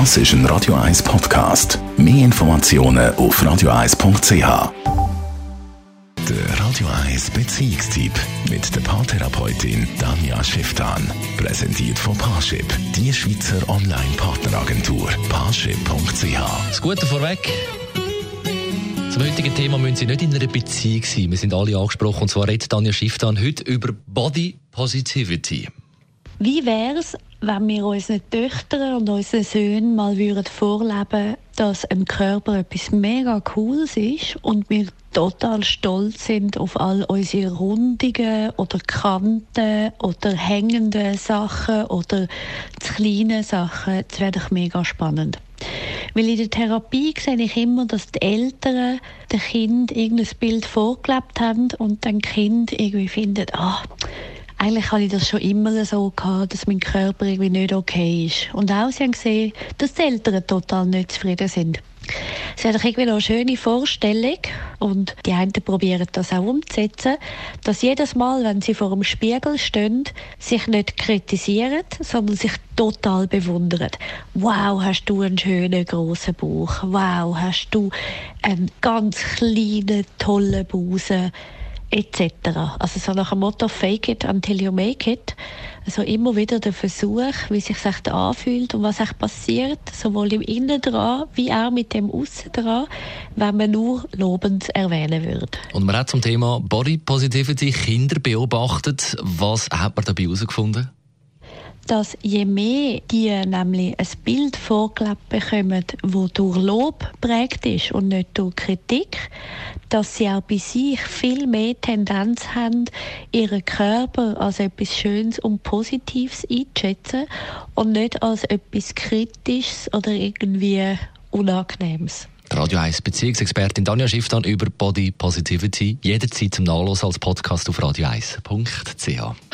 Das ist ein Radio 1 Podcast. Mehr Informationen auf radio1.ch. Der Radio 1 Beziehungstyp mit der Paartherapeutin Danja Schifftan. Präsentiert von Paarship, die Schweizer Online-Partneragentur. Paarship.ch. Das Gute vorweg. Zum heutigen Thema müssen Sie nicht in einer Beziehung sein. Wir sind alle angesprochen. Und zwar redet Danja Schifftan heute über Body Positivity. Wie wäre es, wenn wir unseren Töchtern und unseren Söhnen mal würden vorleben dass ein Körper etwas mega Cooles ist und wir total stolz sind auf all unsere Rundungen oder Kanten oder hängenden Sachen oder kleine Sachen. Das wäre doch mega spannend. Weil in der Therapie sehe ich immer, dass die Eltern dem Kind irgendein Bild vorgelebt haben und dann Kind irgendwie findet, ah, eigentlich habe ich das schon immer so gehabt, dass mein Körper irgendwie nicht okay ist. Und auch sie haben gesehen, dass die Eltern total nicht zufrieden sind. Wäre doch irgendwie noch eine schöne Vorstellung und die einen probieren das auch umzusetzen, dass jedes Mal, wenn sie vor dem Spiegel stehen, sich nicht kritisieren, sondern sich total bewundern. Wow, hast du einen schönen großen Bauch. Wow, hast du einen ganz kleinen tollen Busen etc. Also so nach dem Motto Fake it until you make it. Also immer wieder der Versuch, wie sich echt anfühlt und was echt passiert, sowohl im Innen dran wie auch mit dem Aussen dran, wenn man nur lobend erwähnen würde. Und man hat zum Thema Body Positivity Kinder beobachtet. Was hat man dabei herausgefunden? Dass je mehr die nämlich ein Bild vorgelebt bekommen, das durch Lob prägt ist und nicht durch Kritik, dass sie auch bei sich viel mehr Tendenz haben, ihren Körper als etwas Schönes und Positives einzuschätzen und nicht als etwas Kritisches oder irgendwie Unangenehmes. Radio 1 Beziehungsexpertin Danja Schiff dann über Body Positivity jederzeit zum Nachlesen als Podcast auf radio1.ch.